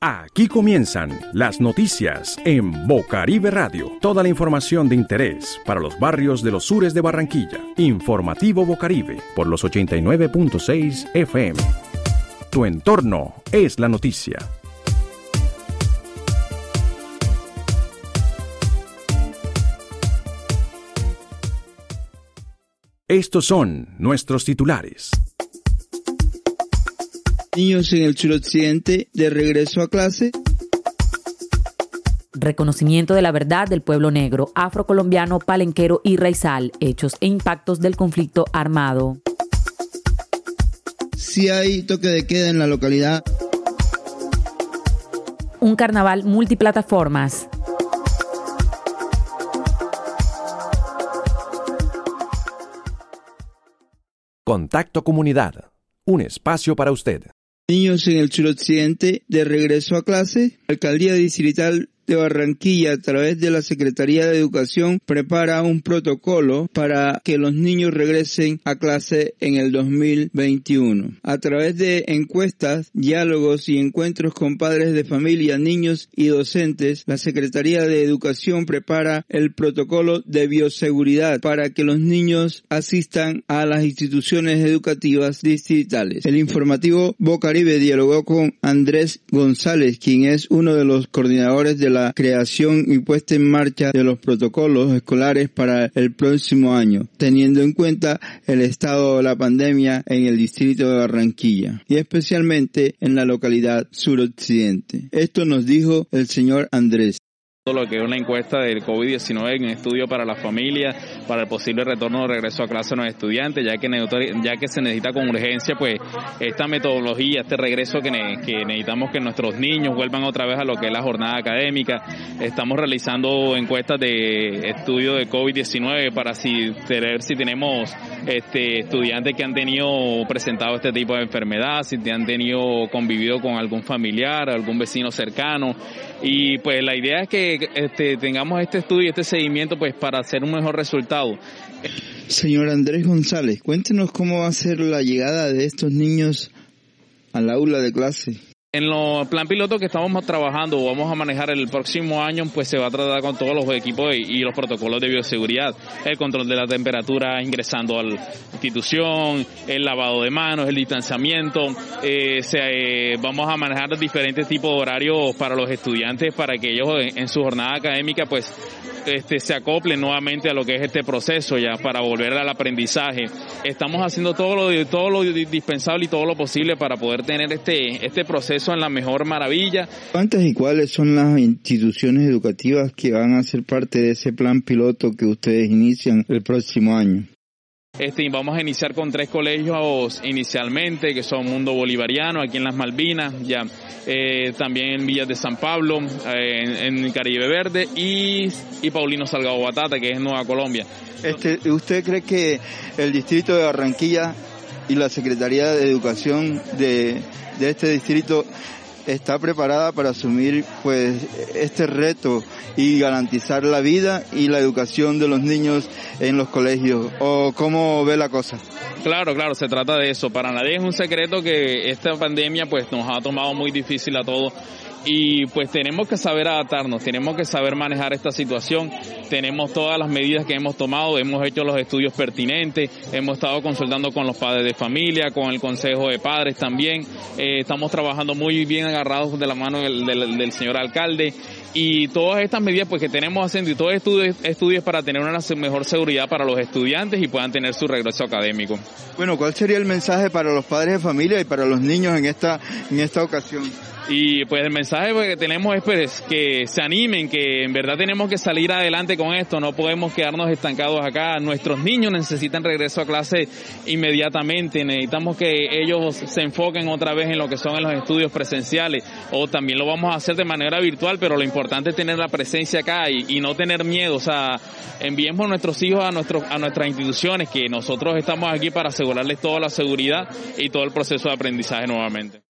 Aquí comienzan las noticias en Bocaribe Radio. Toda la información de interés para los barrios de los sures de Barranquilla. Informativo Bocaribe por los 89.6 FM. Tu entorno es la noticia. Estos son nuestros titulares. Niños en el suroccidente de regreso a clase. Reconocimiento de la verdad del pueblo negro, afrocolombiano, palenquero y raizal, hechos e impactos del conflicto armado. Si hay toque de queda en la localidad. Un carnaval multiplataformas. Contacto Comunidad. Un espacio para usted. Niños en el suroccidente de regreso a clase. Alcaldía Distrital de Barranquilla, a través de la Secretaría de Educación, prepara un protocolo para que los niños regresen a clase en el 2021. A través de encuestas, diálogos y encuentros con padres de familia, niños y docentes, la Secretaría de Educación prepara el protocolo de bioseguridad para que los niños asistan a las instituciones educativas distritales. El informativo Bocaribe dialogó con Andrés González, quien es uno de los coordinadores de la creación y puesta en marcha de los protocolos escolares para el próximo año, teniendo en cuenta el estado de la pandemia en el distrito de Barranquilla y especialmente en la localidad suroccidente. Esto nos dijo el señor Andrés lo que es una encuesta del COVID-19 en estudio para la familia, para el posible retorno o regreso a clase de los estudiantes, ya que, ya que se necesita con urgencia pues esta metodología, este regreso que, necesitamos que nuestros niños vuelvan otra vez a lo que es la jornada académica. Estamos realizando encuestas de estudio de COVID-19 para si, si tenemos este, estudiantes que han tenido presentado este tipo de enfermedad, si han tenido convivido con algún familiar, algún vecino cercano. Y pues la idea es que este, tengamos este estudio y este seguimiento pues para hacer un mejor resultado. Señor Andrés González, cuéntenos cómo va a ser la llegada de estos niños al aula de clase. En los plan piloto que estamos trabajando o vamos a manejar el próximo año, pues se va a tratar con todos los equipos y, los protocolos de bioseguridad, el control de la temperatura ingresando a la institución, el lavado de manos, el distanciamiento, eh, eh, vamos a manejar diferentes tipos de horarios para los estudiantes para que ellos en su jornada académica pues este, se acople nuevamente a lo que es este proceso ya para volver al aprendizaje. Estamos haciendo todo lo, todo lo indispensable y todo lo posible para poder tener este, este proceso en la mejor maravilla. ¿Cuántas y cuáles son las instituciones educativas que van a ser parte de ese plan piloto que ustedes inician el próximo año? Este, vamos a iniciar con tres colegios inicialmente, que son Mundo Bolivariano, aquí en las Malvinas, ya eh, también en Villas de San Pablo, eh, en, Caribe Verde, y, y Paulino Salgado Batata, que es Nueva Colombia. Este, ¿Usted cree que el distrito de Barranquilla y la Secretaría de Educación de, de este distrito está preparada para asumir pues este reto y garantizar la vida y la educación de los niños en los colegios. O cómo ve la cosa Claro, claro, se trata de eso. Para nadie es un secreto que esta pandemia pues nos ha tomado muy difícil a todos y pues tenemos que saber adaptarnos, tenemos que saber manejar esta situación, tenemos todas las medidas que hemos tomado, hemos hecho los estudios pertinentes, hemos estado consultando con los padres de familia, con el consejo de padres también, eh, estamos trabajando muy bien agarrados de la mano del, señor alcalde y todas estas medidas pues que tenemos haciendo y todos estudios, estudios para tener una mejor seguridad para los estudiantes y puedan tener su regreso académico. Bueno, ¿cuál sería el mensaje para los padres de familia y para los niños en esta, en esta ocasión? Y pues el mensaje que tenemos es pues, que se animen, que en verdad tenemos que salir adelante con esto, no podemos quedarnos estancados acá. Nuestros niños necesitan regreso a clase inmediatamente, necesitamos que ellos se enfoquen otra vez en lo que son los estudios presenciales o también lo vamos a hacer de manera virtual, pero lo importante es tener la presencia acá y, no tener miedo, o sea, enviemos a nuestros hijos a, nuestros, a nuestras instituciones, que nosotros estamos aquí para asegurarles toda la seguridad y todo el proceso de aprendizaje nuevamente.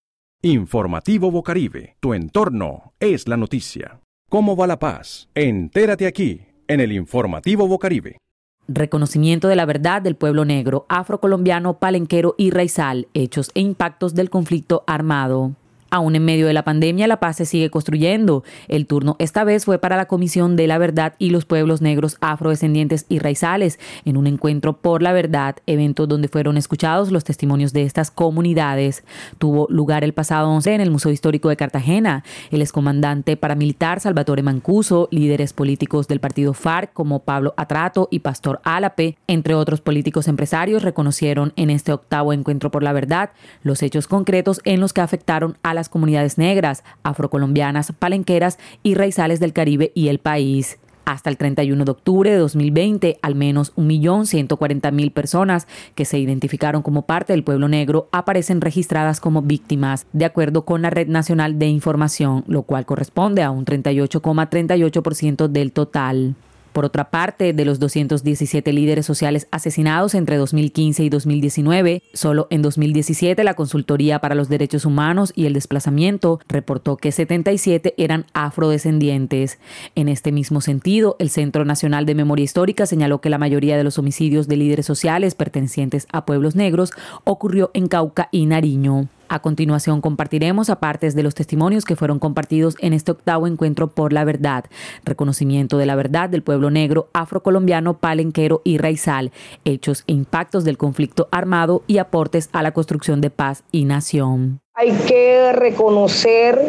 Informativo Bocaribe, tu entorno es la noticia. ¿Cómo va la paz? Entérate aquí, en el Informativo Bocaribe. Reconocimiento de la verdad del pueblo negro, afrocolombiano, palenquero y raizal, hechos e impactos del conflicto armado. Aún en medio de la pandemia, la paz se sigue construyendo. El turno esta vez fue para la Comisión de la Verdad y los Pueblos Negros Afrodescendientes y Raizales, en un encuentro por la verdad, evento donde fueron escuchados los testimonios de estas comunidades. Tuvo lugar el pasado 11 en el Museo Histórico de Cartagena. El excomandante paramilitar Salvatore Mancuso, líderes políticos del partido FARC como Pablo Atrato y Pastor Álape, entre otros políticos empresarios, reconocieron en este octavo encuentro por la verdad los hechos concretos en los que afectaron a la comunidades negras, afrocolombianas, palenqueras y raizales del Caribe y el país. Hasta el 31 de octubre de 2020, al menos 1.140.000 personas que se identificaron como parte del pueblo negro aparecen registradas como víctimas, de acuerdo con la Red Nacional de Información, lo cual corresponde a un 38,38% del total. Por otra parte, de los 217 líderes sociales asesinados entre 2015 y 2019, solo en 2017 la Consultoría para los Derechos Humanos y el Desplazamiento reportó que 77 eran afrodescendientes. En este mismo sentido, el Centro Nacional de Memoria Histórica señaló que la mayoría de los homicidios de líderes sociales pertenecientes a pueblos negros ocurrió en Cauca y Nariño. A continuación compartiremos a partes de los testimonios que fueron compartidos en este octavo encuentro por la verdad, reconocimiento de la verdad del pueblo negro, afrocolombiano, palenquero y raizal, hechos e impactos del conflicto armado y aportes a la construcción de paz y nación. Hay que reconocer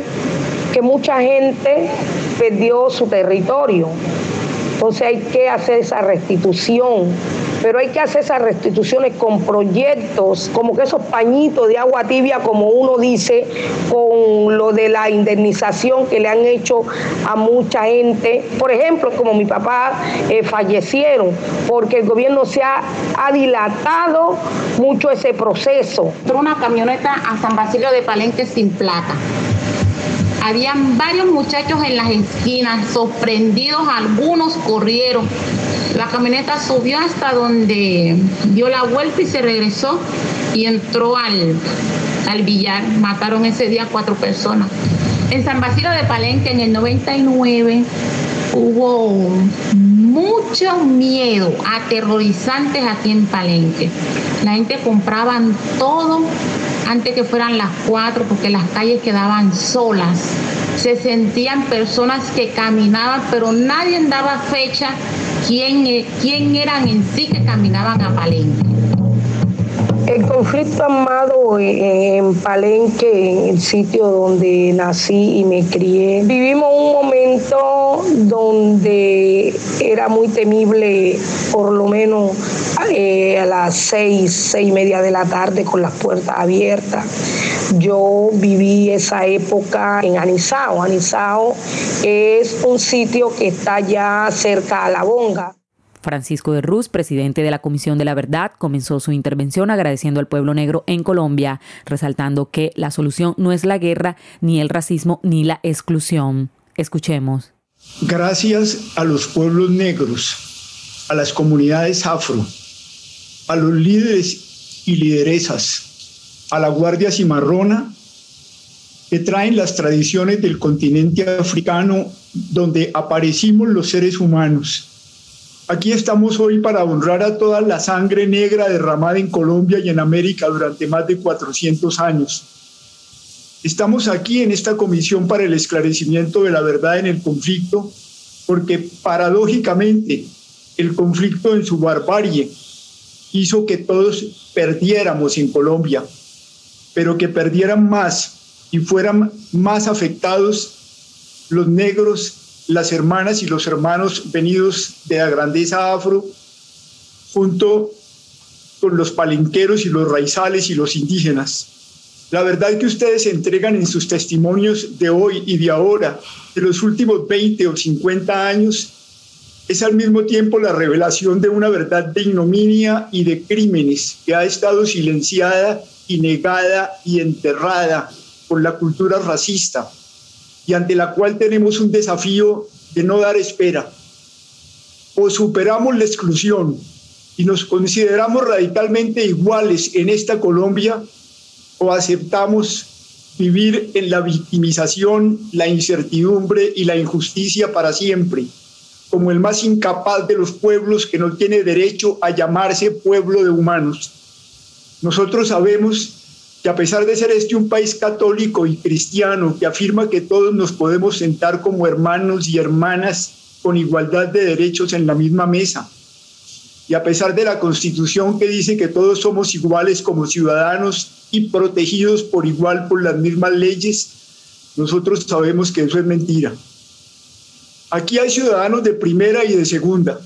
que mucha gente perdió su territorio, entonces hay que hacer esa restitución pero hay que hacer esas restituciones con proyectos, como que esos pañitos de agua tibia, como uno dice, con lo de la indemnización que le han hecho a mucha gente. Por ejemplo, como mi papá eh, fallecieron, porque el gobierno se ha, dilatado mucho ese proceso. Entró una camioneta a San Basilio de Palenque sin plata. Habían varios muchachos en las esquinas, sorprendidos, algunos corrieron la camioneta subió hasta donde dio la vuelta y se regresó y entró al, al billar. Mataron ese día cuatro personas. En San Basilio de Palenque en el 99 hubo mucho miedo, aterrorizantes aquí en Palenque. La gente compraba todo antes que fueran las cuatro porque las calles quedaban solas. Se sentían personas que caminaban, pero nadie daba fecha quién, e, quién eran en sí que caminaban a Palenque. El conflicto armado en Palenque, el sitio donde nací y me crié, vivimos un momento donde era muy temible, por lo menos eh, a las seis, seis y media de la tarde con las puertas abiertas. Yo viví esa época en Anisao. Anisao es un sitio que está ya cerca a La Bonga. Francisco de Ruz, presidente de la Comisión de la Verdad, comenzó su intervención agradeciendo al pueblo negro en Colombia, resaltando que la solución no es la guerra, ni el racismo, ni la exclusión. Escuchemos. Gracias a los pueblos negros, a las comunidades afro, a los líderes y lideresas, a la Guardia Cimarrona, que traen las tradiciones del continente africano donde aparecimos los seres humanos Aquí estamos hoy para honrar a toda la sangre negra derramada en Colombia y en América durante más de 400 años. Estamos aquí en esta comisión para el esclarecimiento de la verdad en el conflicto, porque paradójicamente el conflicto en su barbarie hizo que todos perdiéramos en Colombia, pero que perdieran más y fueran más afectados los negros las hermanas y los hermanos venidos de la grandeza afro, junto con los palenqueros y los raizales y los indígenas. La verdad que ustedes entregan en sus testimonios de hoy y de ahora, de los últimos 20 o 50 años, es al mismo tiempo la revelación de una verdad de ignominia y de crímenes que ha estado silenciada y negada y enterrada por la cultura racista y ante la cual tenemos un desafío de no dar espera. O superamos la exclusión y nos consideramos radicalmente iguales en esta Colombia, o aceptamos vivir en la victimización, la incertidumbre y la injusticia para siempre, como el más incapaz de los pueblos que no tiene derecho a llamarse pueblo de humanos. Nosotros sabemos que a pesar de ser este un país católico y cristiano que afirma que todos nos podemos sentar como hermanos y hermanas con igualdad de derechos en la misma mesa, y a pesar de la constitución que dice que todos somos iguales como ciudadanos y protegidos por igual por las mismas leyes, nosotros sabemos que eso es mentira. Aquí hay ciudadanos de primera y de segunda.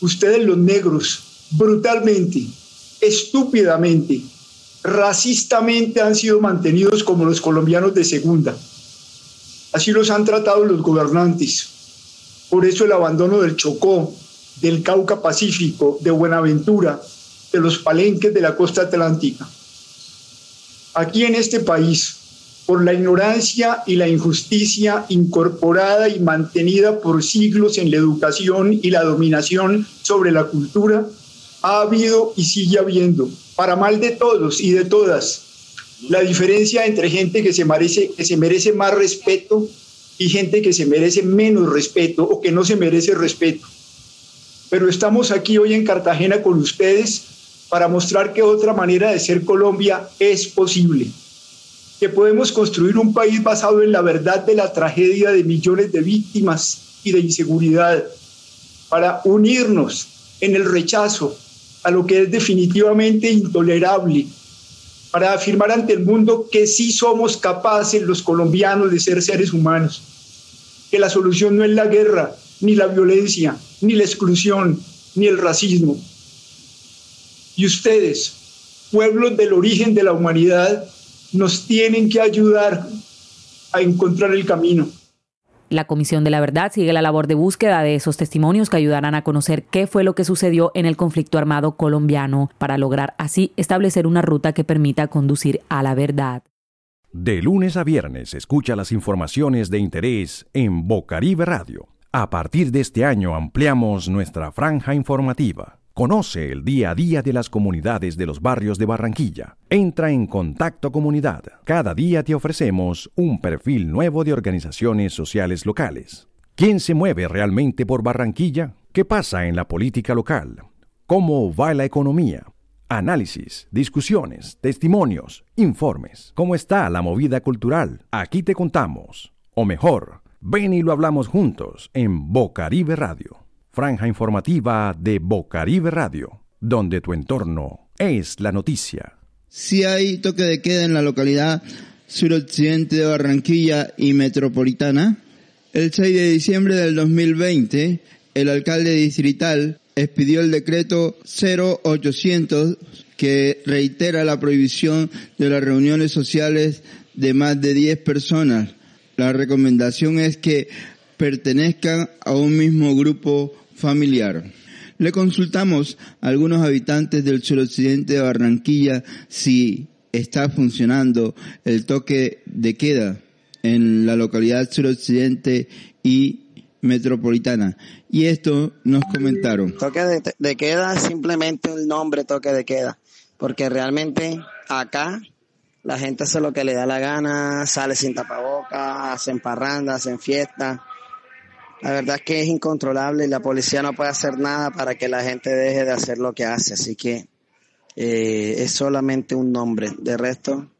Ustedes los negros, brutalmente, estúpidamente, racistamente han sido mantenidos como los colombianos de segunda. Así los han tratado los gobernantes. Por eso el abandono del Chocó, del Cauca Pacífico, de Buenaventura, de los palenques de la costa atlántica. Aquí en este país, por la ignorancia y la injusticia incorporada y mantenida por siglos en la educación y la dominación sobre la cultura, ha habido y sigue habiendo para mal de todos y de todas. La diferencia entre gente que se merece, que se merece más respeto y gente que se merece menos respeto o que no se merece respeto. Pero estamos aquí hoy en Cartagena con ustedes para mostrar que otra manera de ser Colombia es posible, que podemos construir un país basado en la verdad de la tragedia de millones de víctimas y de inseguridad, para unirnos en el rechazo a lo que es definitivamente intolerable, para afirmar ante el mundo que sí somos capaces los colombianos de ser seres humanos, que la solución no es la guerra, ni la violencia, ni la exclusión, ni el racismo. Y ustedes, pueblos del origen de la humanidad, nos tienen que ayudar a encontrar el camino. La Comisión de la Verdad sigue la labor de búsqueda de esos testimonios que ayudarán a conocer qué fue lo que sucedió en el conflicto armado colombiano, para lograr así establecer una ruta que permita conducir a la verdad. De lunes a viernes escucha las informaciones de interés en Bocaribe Radio. A partir de este año ampliamos nuestra franja informativa. Conoce el día a día de las comunidades de los barrios de Barranquilla. Entra en Contacto Comunidad. Cada día te ofrecemos un perfil nuevo de organizaciones sociales locales. ¿Quién se mueve realmente por Barranquilla? ¿Qué pasa en la política local? ¿Cómo va la economía? Análisis, discusiones, testimonios, informes. ¿Cómo está la movida cultural? Aquí te contamos. O mejor, ven y lo hablamos juntos en Bocaribe Radio franja informativa de Bocaribe Radio, donde tu entorno es la noticia. Si hay toque de queda en la localidad suroccidente de Barranquilla y metropolitana, el 6 de diciembre del 2020, el alcalde distrital expidió el decreto 0800 que reitera la prohibición de las reuniones sociales de más de 10 personas. La recomendación es que pertenezcan a un mismo grupo familiar. Le consultamos a algunos habitantes del suroccidente de Barranquilla si está funcionando el toque de queda en la localidad suroccidente y metropolitana. Y esto nos comentaron. Toque de, queda es simplemente un nombre toque de queda, porque realmente acá la gente hace lo que le da la gana, sale sin tapabocas, hacen parrandas, hacen fiestas la verdad es que es incontrolable y la policía no puede hacer nada para que la gente deje de hacer lo que hace. Así que eh, es solamente un nombre. De resto,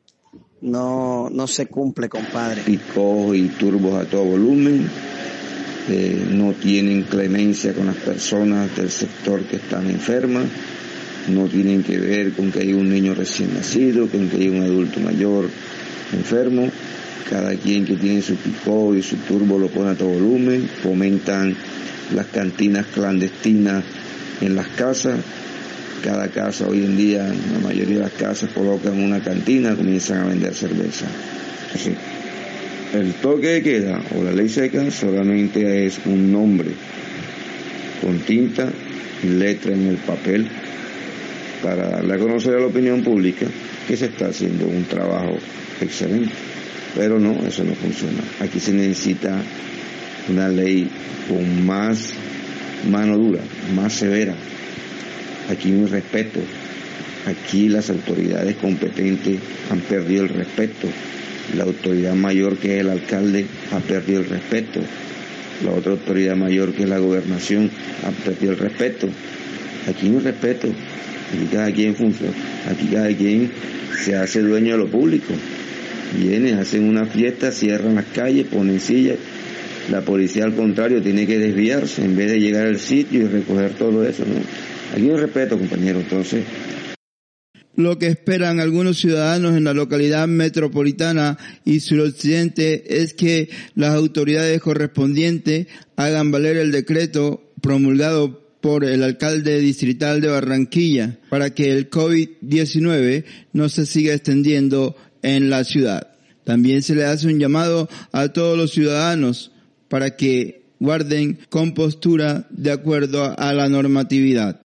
no, no se cumple, compadre. Picos y turbos a todo volumen. Eh, no tienen clemencia con las personas del sector que están enfermas. No tienen que ver con que hay un niño recién nacido, con que hay un adulto mayor enfermo cada quien que tiene su pico y su turbo lo pone a todo volumen, fomentan las cantinas clandestinas en las casas, cada casa hoy en día, la mayoría de las casas colocan una cantina, comienzan a vender cerveza. el toque de queda o la ley seca solamente es un nombre con tinta y letra en el papel para darle a conocer a la opinión pública que se está haciendo un trabajo excelente. Pero no, eso no funciona. Aquí se necesita una ley con más mano dura, más severa. Aquí hay respeto. Aquí las autoridades competentes han perdido el respeto. La autoridad mayor que es el alcalde ha perdido el respeto. la otra autoridad mayor que es la gobernación ha perdido el respeto. Aquí no respeto, aquí cada quien funciona, aquí cada quien se hace dueño de lo público. Vienen, hacen una fiesta, cierran las calles, ponen sillas. La policía al contrario tiene que desviarse en vez de llegar al sitio y recoger todo eso. ¿no? Aquí hay respeto, compañero. Entonces, lo que esperan algunos ciudadanos en la localidad metropolitana y suroccidente es que las autoridades correspondientes hagan valer el decreto promulgado por el alcalde distrital de Barranquilla para que el COVID-19 no se siga extendiendo en la ciudad. También se le hace un llamado a todos los ciudadanos para que guarden compostura de acuerdo a la normatividad.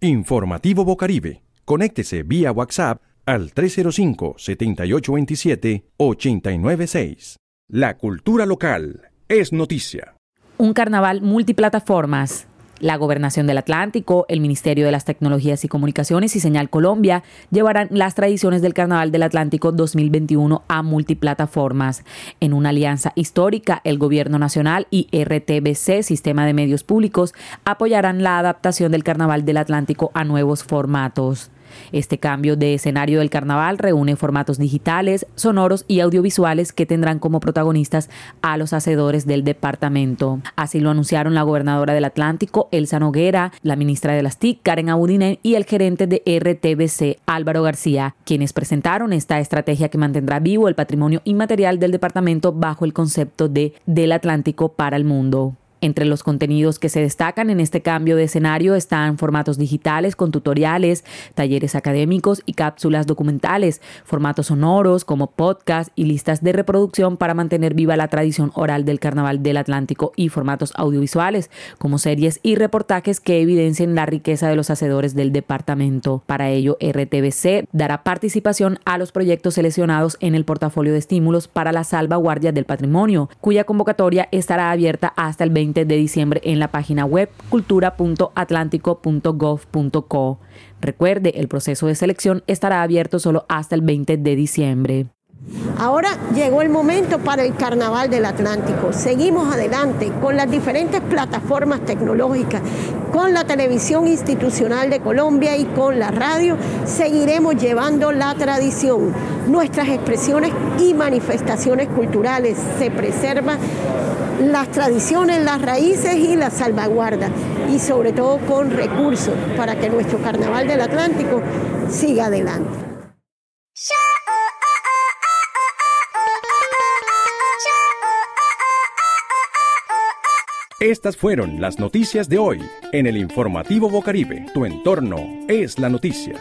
Informativo Bocaribe Conéctese vía WhatsApp al 305-7827-896. La cultura local es noticia. Un carnaval multiplataformas. La Gobernación del Atlántico, el Ministerio de las Tecnologías y Comunicaciones y Señal Colombia llevarán las tradiciones del Carnaval del Atlántico 2021 a multiplataformas. En una alianza histórica, el Gobierno Nacional y RTBC, Sistema de Medios Públicos, apoyarán la adaptación del Carnaval del Atlántico a nuevos formatos. Este cambio de escenario del carnaval reúne formatos digitales, sonoros y audiovisuales que tendrán como protagonistas a los hacedores del departamento. Así lo anunciaron la gobernadora del Atlántico, Elsa Noguera, la ministra de las TIC, Karen Abudinen, y el gerente de RTBC, Álvaro García, quienes presentaron esta estrategia que mantendrá vivo el patrimonio inmaterial del departamento bajo el concepto de del Atlántico para el mundo. Entre los contenidos que se destacan en este cambio de escenario están formatos digitales con tutoriales, talleres académicos y cápsulas documentales, formatos sonoros como podcast y listas de reproducción para mantener viva la tradición oral del Carnaval del Atlántico y formatos audiovisuales como series y reportajes que evidencien la riqueza de los hacedores del departamento. Para ello, RTBC dará participación a los proyectos seleccionados en el portafolio de estímulos para la salvaguardia del patrimonio, cuya convocatoria estará abierta hasta el 20 de diciembre en la página web cultura.atlántico.gov.co. Recuerde, el proceso de selección estará abierto solo hasta el 20 de diciembre. Ahora llegó el momento para el Carnaval del Atlántico. Seguimos adelante con las diferentes plataformas tecnológicas, con la televisión institucional de Colombia y con la radio. Seguiremos llevando la tradición. Nuestras expresiones y manifestaciones culturales se preservan las tradiciones, las raíces y la salvaguarda y sobre todo con recursos para que nuestro Carnaval del Atlántico siga adelante. Estas fueron las noticias de hoy en el informativo Bocaribe. Tu entorno es la noticia.